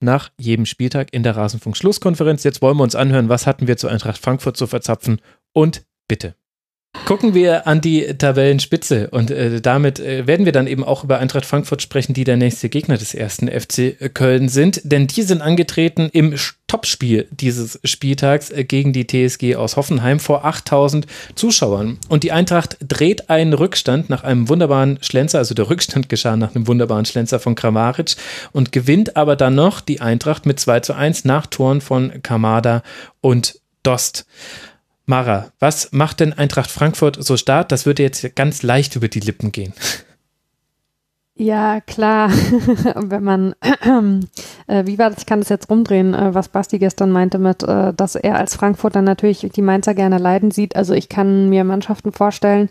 nach jedem Spieltag in der Rasenfunk-Schlusskonferenz. Jetzt wollen wir uns anhören, was hatten wir zu Eintracht Frankfurt zu verzapfen und bitte. Gucken wir an die Tabellenspitze und äh, damit äh, werden wir dann eben auch über Eintracht Frankfurt sprechen, die der nächste Gegner des ersten FC Köln sind, denn die sind angetreten im Topspiel dieses Spieltags äh, gegen die TSG aus Hoffenheim vor 8000 Zuschauern und die Eintracht dreht einen Rückstand nach einem wunderbaren Schlenzer, also der Rückstand geschah nach einem wunderbaren Schlenzer von Kramaric und gewinnt aber dann noch die Eintracht mit 2 zu 1 nach Toren von Kamada und Dost. Mara, was macht denn Eintracht Frankfurt so stark? Das würde jetzt ganz leicht über die Lippen gehen. Ja, klar. Wenn man, äh, wie war das, ich kann das jetzt rumdrehen, äh, was Basti gestern meinte mit, äh, dass er als Frankfurter natürlich die Mainzer gerne leiden sieht. Also ich kann mir Mannschaften vorstellen,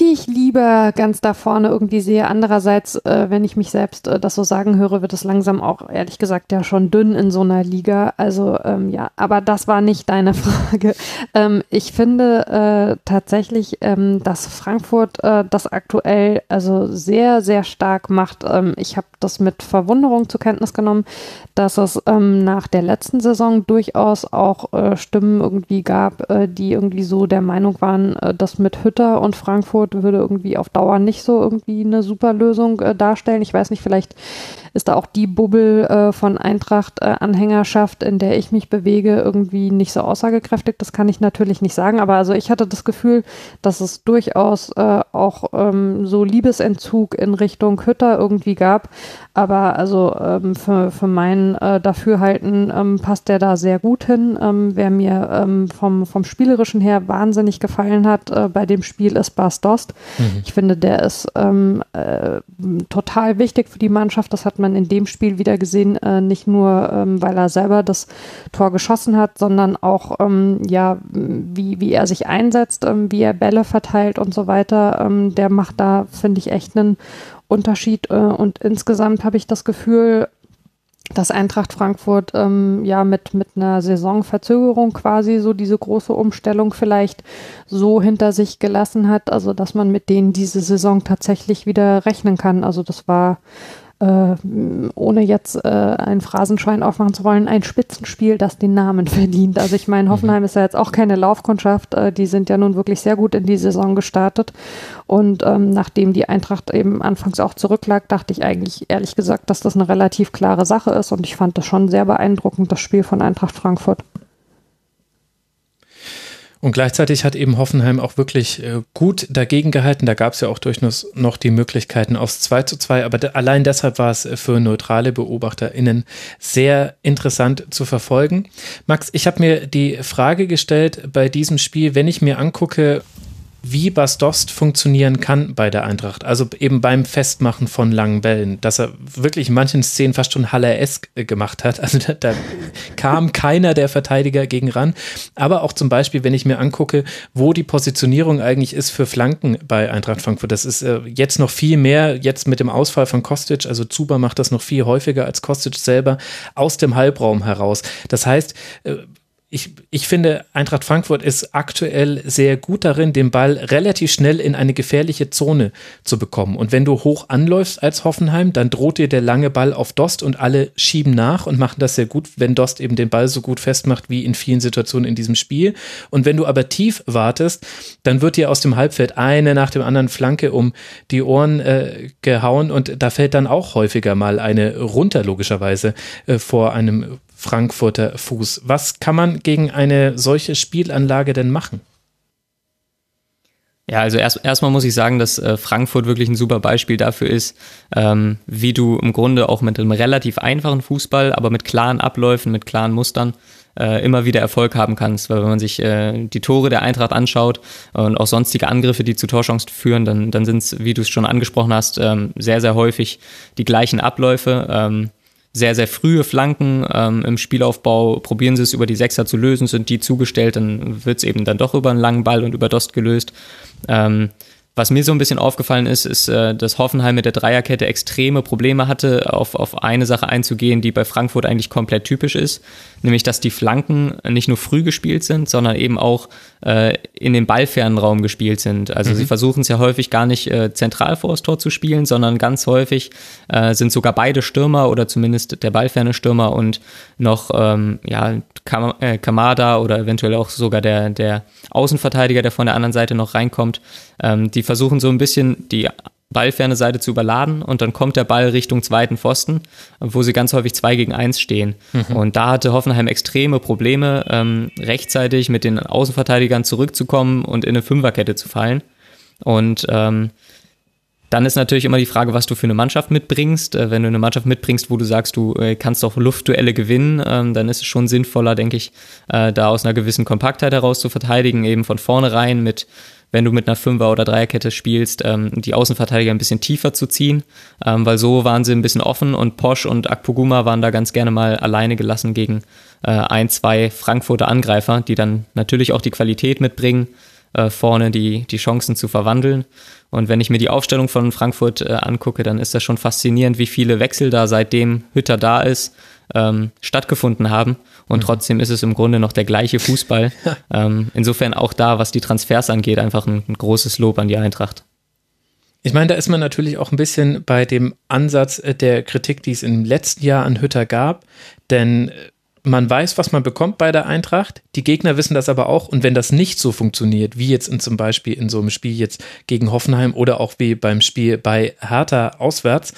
die ich lieber ganz da vorne irgendwie sehe. Andererseits, äh, wenn ich mich selbst äh, das so sagen höre, wird es langsam auch, ehrlich gesagt, ja schon dünn in so einer Liga. Also ähm, ja, aber das war nicht deine Frage. Ähm, ich finde äh, tatsächlich, ähm, dass Frankfurt äh, das aktuell also sehr, sehr stark macht. Ähm, ich habe das mit Verwunderung zur Kenntnis genommen, dass es ähm, nach der letzten Saison durchaus auch äh, Stimmen irgendwie gab, äh, die irgendwie so der Meinung waren, dass mit Hütter und Frankfurt Frankfurt würde irgendwie auf Dauer nicht so irgendwie eine super Lösung äh, darstellen. Ich weiß nicht, vielleicht ist da auch die Bubbel äh, von Eintracht-Anhängerschaft, in der ich mich bewege, irgendwie nicht so aussagekräftig. Das kann ich natürlich nicht sagen, aber also ich hatte das Gefühl, dass es durchaus äh, auch ähm, so Liebesentzug in Richtung Hütter irgendwie gab. Aber also ähm, für, für mein äh, Dafürhalten ähm, passt der da sehr gut hin. Ähm, wer mir ähm, vom, vom Spielerischen her wahnsinnig gefallen hat äh, bei dem Spiel ist Bas Dost. Mhm. Ich finde, der ist ähm, äh, total wichtig für die Mannschaft. Das hat man in dem Spiel wieder gesehen, äh, nicht nur, ähm, weil er selber das Tor geschossen hat, sondern auch, ähm, ja, wie, wie er sich einsetzt, ähm, wie er Bälle verteilt und so weiter. Ähm, der macht da, finde ich, echt einen Unterschied. Äh, und insgesamt habe ich das Gefühl, dass Eintracht Frankfurt ähm, ja mit, mit einer Saisonverzögerung quasi so diese große Umstellung vielleicht so hinter sich gelassen hat, also dass man mit denen diese Saison tatsächlich wieder rechnen kann. Also das war äh, ohne jetzt äh, ein Phrasenschwein aufmachen zu wollen, ein Spitzenspiel, das den Namen verdient. Also ich meine, mhm. Hoffenheim ist ja jetzt auch keine Laufkundschaft, äh, die sind ja nun wirklich sehr gut in die Saison gestartet. Und ähm, nachdem die Eintracht eben anfangs auch zurücklag, dachte ich eigentlich ehrlich gesagt, dass das eine relativ klare Sache ist und ich fand das schon sehr beeindruckend, das Spiel von Eintracht Frankfurt. Und gleichzeitig hat eben Hoffenheim auch wirklich äh, gut dagegen gehalten. Da gab es ja auch durchaus noch die Möglichkeiten aufs 2 zu 2. Aber allein deshalb war es äh, für neutrale BeobachterInnen sehr interessant zu verfolgen. Max, ich habe mir die Frage gestellt bei diesem Spiel, wenn ich mir angucke, wie Bas Dost funktionieren kann bei der Eintracht. Also eben beim Festmachen von langen Bällen, dass er wirklich in manchen Szenen fast schon Haller-esk äh, gemacht hat. Also da, da, kam keiner der Verteidiger gegen ran. Aber auch zum Beispiel, wenn ich mir angucke, wo die Positionierung eigentlich ist für Flanken bei Eintracht Frankfurt. Das ist äh, jetzt noch viel mehr, jetzt mit dem Ausfall von Kostic, also Zuba macht das noch viel häufiger als Kostic selber, aus dem Halbraum heraus. Das heißt, äh, ich, ich finde, Eintracht Frankfurt ist aktuell sehr gut darin, den Ball relativ schnell in eine gefährliche Zone zu bekommen. Und wenn du hoch anläufst als Hoffenheim, dann droht dir der lange Ball auf Dost und alle schieben nach und machen das sehr gut, wenn Dost eben den Ball so gut festmacht wie in vielen Situationen in diesem Spiel. Und wenn du aber tief wartest, dann wird dir aus dem Halbfeld eine nach dem anderen Flanke um die Ohren äh, gehauen und da fällt dann auch häufiger mal eine runter, logischerweise, äh, vor einem Frankfurter Fuß. Was kann man gegen eine solche Spielanlage denn machen? Ja, also erst, erstmal muss ich sagen, dass äh, Frankfurt wirklich ein super Beispiel dafür ist, ähm, wie du im Grunde auch mit einem relativ einfachen Fußball, aber mit klaren Abläufen, mit klaren Mustern äh, immer wieder Erfolg haben kannst. Weil wenn man sich äh, die Tore der Eintracht anschaut und auch sonstige Angriffe, die zu Torchancen führen, dann, dann sind es, wie du es schon angesprochen hast, ähm, sehr, sehr häufig die gleichen Abläufe. Ähm, sehr, sehr frühe Flanken ähm, im Spielaufbau. Probieren sie es über die Sechser zu lösen, sind die zugestellt, dann wird es eben dann doch über einen langen Ball und über Dost gelöst. Ähm, was mir so ein bisschen aufgefallen ist, ist, äh, dass Hoffenheim mit der Dreierkette extreme Probleme hatte, auf, auf eine Sache einzugehen, die bei Frankfurt eigentlich komplett typisch ist, nämlich dass die Flanken nicht nur früh gespielt sind, sondern eben auch äh, in den ballfernen Raum gespielt sind. Also mhm. sie versuchen es ja häufig gar nicht äh, zentral vor das Tor zu spielen, sondern ganz häufig äh, sind sogar beide Stürmer oder zumindest der ballferne Stürmer und noch ähm, ja, Kam äh, Kamada oder eventuell auch sogar der, der Außenverteidiger, der von der anderen Seite noch reinkommt. Ähm, die versuchen so ein bisschen die ballferne Seite zu überladen und dann kommt der Ball Richtung zweiten Pfosten, wo sie ganz häufig zwei gegen eins stehen. Mhm. Und da hatte Hoffenheim extreme Probleme, ähm, rechtzeitig mit den Außenverteidigern zurückzukommen und in eine Fünferkette zu fallen. Und ähm, dann ist natürlich immer die Frage, was du für eine Mannschaft mitbringst. Äh, wenn du eine Mannschaft mitbringst, wo du sagst, du äh, kannst auch Luftduelle gewinnen, ähm, dann ist es schon sinnvoller, denke ich, äh, da aus einer gewissen Kompaktheit heraus zu verteidigen, eben von vornherein mit, wenn du mit einer Fünfer- oder Dreierkette spielst, ähm, die Außenverteidiger ein bisschen tiefer zu ziehen, ähm, weil so waren sie ein bisschen offen und Posch und Akpoguma waren da ganz gerne mal alleine gelassen gegen ein, zwei Frankfurter Angreifer, die dann natürlich auch die Qualität mitbringen, vorne die, die Chancen zu verwandeln. Und wenn ich mir die Aufstellung von Frankfurt äh, angucke, dann ist das schon faszinierend, wie viele Wechsel da seitdem Hütter da ist, ähm, stattgefunden haben. Und mhm. trotzdem ist es im Grunde noch der gleiche Fußball. ähm, insofern auch da, was die Transfers angeht, einfach ein, ein großes Lob an die Eintracht. Ich meine, da ist man natürlich auch ein bisschen bei dem Ansatz äh, der Kritik, die es im letzten Jahr an Hütter gab. Denn äh, man weiß, was man bekommt bei der Eintracht. Die Gegner wissen das aber auch. Und wenn das nicht so funktioniert, wie jetzt in, zum Beispiel in so einem Spiel jetzt gegen Hoffenheim oder auch wie beim Spiel bei Hertha auswärts,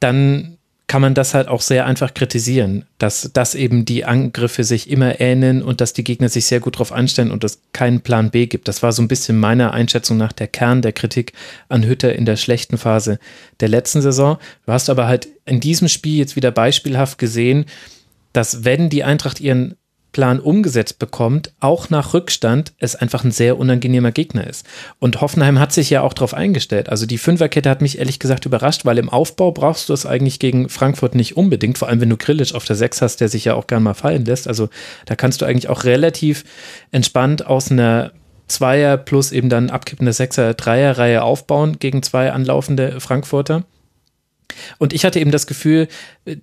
dann kann man das halt auch sehr einfach kritisieren, dass, dass eben die Angriffe sich immer ähneln und dass die Gegner sich sehr gut darauf einstellen und es keinen Plan B gibt. Das war so ein bisschen meiner Einschätzung nach der Kern der Kritik an Hütter in der schlechten Phase der letzten Saison. Du hast aber halt in diesem Spiel jetzt wieder beispielhaft gesehen, dass wenn die Eintracht ihren Plan umgesetzt bekommt, auch nach Rückstand, es einfach ein sehr unangenehmer Gegner ist. Und Hoffenheim hat sich ja auch darauf eingestellt. Also die Fünferkette hat mich ehrlich gesagt überrascht, weil im Aufbau brauchst du es eigentlich gegen Frankfurt nicht unbedingt, vor allem wenn du Grillic auf der Sechs hast, der sich ja auch gern mal fallen lässt. Also da kannst du eigentlich auch relativ entspannt aus einer Zweier plus eben dann abkippende Sechser, Dreier Reihe aufbauen gegen zwei anlaufende Frankfurter. Und ich hatte eben das Gefühl,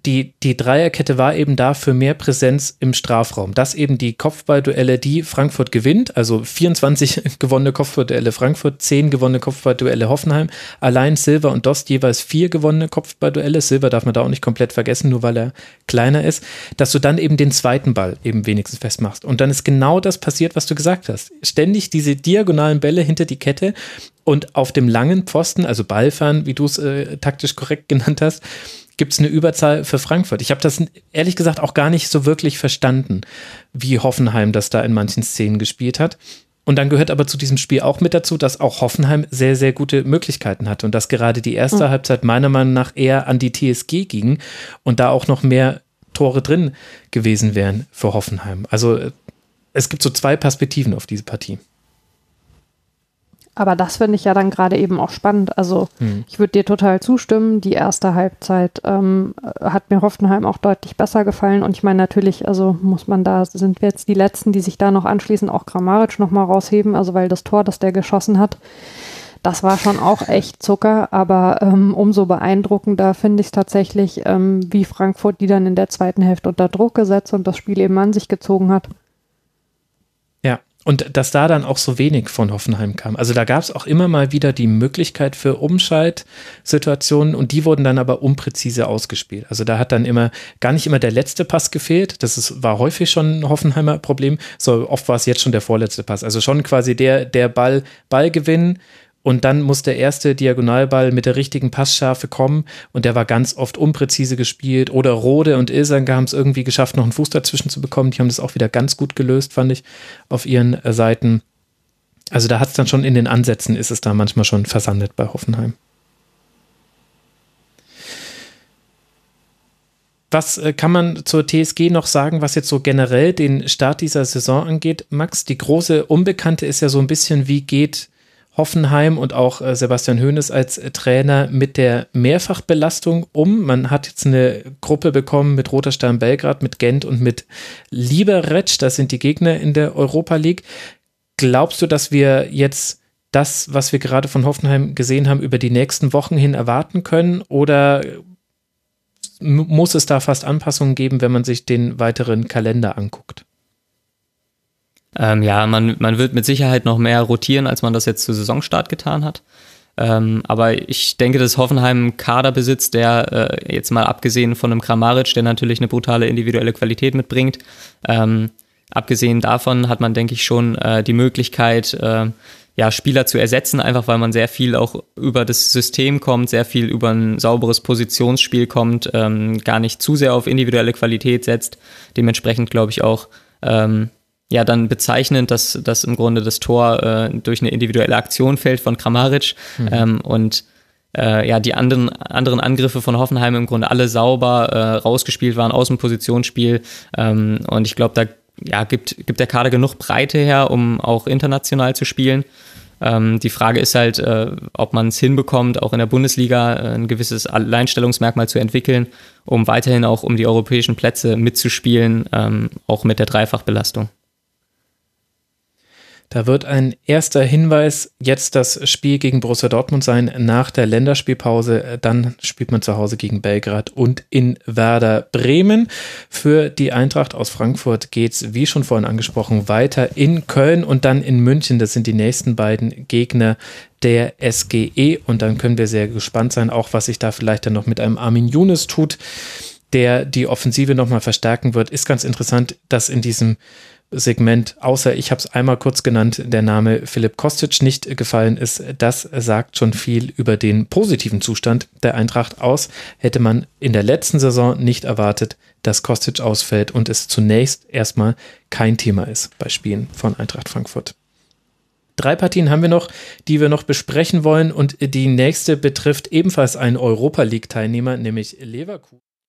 die, die Dreierkette war eben da für mehr Präsenz im Strafraum. Dass eben die Kopfballduelle, die Frankfurt gewinnt, also 24 gewonnene Kopfballduelle Frankfurt, 10 gewonnene Kopfballduelle Hoffenheim, allein Silver und Dost jeweils vier gewonnene Kopfballduelle. Silver darf man da auch nicht komplett vergessen, nur weil er kleiner ist, dass du dann eben den zweiten Ball eben wenigstens festmachst. Und dann ist genau das passiert, was du gesagt hast. Ständig diese diagonalen Bälle hinter die Kette und auf dem langen Pfosten, also Ballfern, wie du es äh, taktisch korrekt genannt hast, gibt es eine Überzahl für Frankfurt. Ich habe das ehrlich gesagt auch gar nicht so wirklich verstanden, wie Hoffenheim das da in manchen Szenen gespielt hat. Und dann gehört aber zu diesem Spiel auch mit dazu, dass auch Hoffenheim sehr, sehr gute Möglichkeiten hatte und dass gerade die erste mhm. Halbzeit meiner Meinung nach eher an die TSG ging und da auch noch mehr Tore drin gewesen wären für Hoffenheim. Also äh, es gibt so zwei Perspektiven auf diese Partie. Aber das finde ich ja dann gerade eben auch spannend. Also hm. ich würde dir total zustimmen. Die erste Halbzeit ähm, hat mir Hoffenheim auch deutlich besser gefallen. Und ich meine natürlich, also muss man da, sind wir jetzt die Letzten, die sich da noch anschließen, auch Grammaric nochmal rausheben. Also weil das Tor, das der geschossen hat, das war schon auch echt Zucker. Aber ähm, umso beeindruckender finde ich es tatsächlich, ähm, wie Frankfurt die dann in der zweiten Hälfte unter Druck gesetzt und das Spiel eben an sich gezogen hat. Und dass da dann auch so wenig von Hoffenheim kam. Also da gab es auch immer mal wieder die Möglichkeit für Umschaltsituationen und die wurden dann aber unpräzise ausgespielt. Also da hat dann immer gar nicht immer der letzte Pass gefehlt. Das ist, war häufig schon ein Hoffenheimer Problem. So oft war es jetzt schon der vorletzte Pass. Also schon quasi der, der Ball, Ballgewinn und dann muss der erste Diagonalball mit der richtigen Passschärfe kommen und der war ganz oft unpräzise gespielt. Oder Rode und Ilsange haben es irgendwie geschafft, noch einen Fuß dazwischen zu bekommen. Die haben das auch wieder ganz gut gelöst, fand ich, auf ihren äh, Seiten. Also da hat es dann schon in den Ansätzen, ist es da manchmal schon versandet bei Hoffenheim. Was äh, kann man zur TSG noch sagen, was jetzt so generell den Start dieser Saison angeht? Max, die große Unbekannte ist ja so ein bisschen, wie geht Hoffenheim und auch äh, Sebastian Hoeneß als Trainer mit der Mehrfachbelastung um. Man hat jetzt eine Gruppe bekommen mit Roter Stern Belgrad, mit Gent und mit Liberec. Das sind die Gegner in der Europa League. Glaubst du, dass wir jetzt das, was wir gerade von Hoffenheim gesehen haben, über die nächsten Wochen hin erwarten können? Oder muss es da fast Anpassungen geben, wenn man sich den weiteren Kalender anguckt? Ähm, ja, man, man wird mit Sicherheit noch mehr rotieren, als man das jetzt zu Saisonstart getan hat. Ähm, aber ich denke, dass Hoffenheim einen Kader besitzt, der äh, jetzt mal abgesehen von einem Kramaric, der natürlich eine brutale individuelle Qualität mitbringt, ähm, abgesehen davon hat man, denke ich, schon äh, die Möglichkeit, äh, ja, Spieler zu ersetzen, einfach weil man sehr viel auch über das System kommt, sehr viel über ein sauberes Positionsspiel kommt, ähm, gar nicht zu sehr auf individuelle Qualität setzt. Dementsprechend glaube ich auch, ähm, ja, dann bezeichnend, dass, dass im Grunde das Tor äh, durch eine individuelle Aktion fällt von Kramaric mhm. ähm, und äh, ja, die anderen, anderen Angriffe von Hoffenheim im Grunde alle sauber äh, rausgespielt waren aus dem Positionsspiel ähm, und ich glaube, da ja, gibt, gibt der Kader genug Breite her, um auch international zu spielen. Ähm, die Frage ist halt, äh, ob man es hinbekommt, auch in der Bundesliga äh, ein gewisses Alleinstellungsmerkmal zu entwickeln, um weiterhin auch um die europäischen Plätze mitzuspielen, ähm, auch mit der Dreifachbelastung. Da wird ein erster Hinweis jetzt das Spiel gegen Borussia Dortmund sein nach der Länderspielpause. Dann spielt man zu Hause gegen Belgrad und in Werder Bremen. Für die Eintracht aus Frankfurt geht es, wie schon vorhin angesprochen, weiter in Köln und dann in München. Das sind die nächsten beiden Gegner der SGE und dann können wir sehr gespannt sein, auch was sich da vielleicht dann noch mit einem Armin Younes tut, der die Offensive nochmal verstärken wird. Ist ganz interessant, dass in diesem Segment, außer ich habe es einmal kurz genannt, der Name Philipp Kostic nicht gefallen ist. Das sagt schon viel über den positiven Zustand der Eintracht aus. Hätte man in der letzten Saison nicht erwartet, dass Kostic ausfällt und es zunächst erstmal kein Thema ist bei Spielen von Eintracht Frankfurt. Drei Partien haben wir noch, die wir noch besprechen wollen und die nächste betrifft ebenfalls einen Europa League Teilnehmer, nämlich Leverkusen.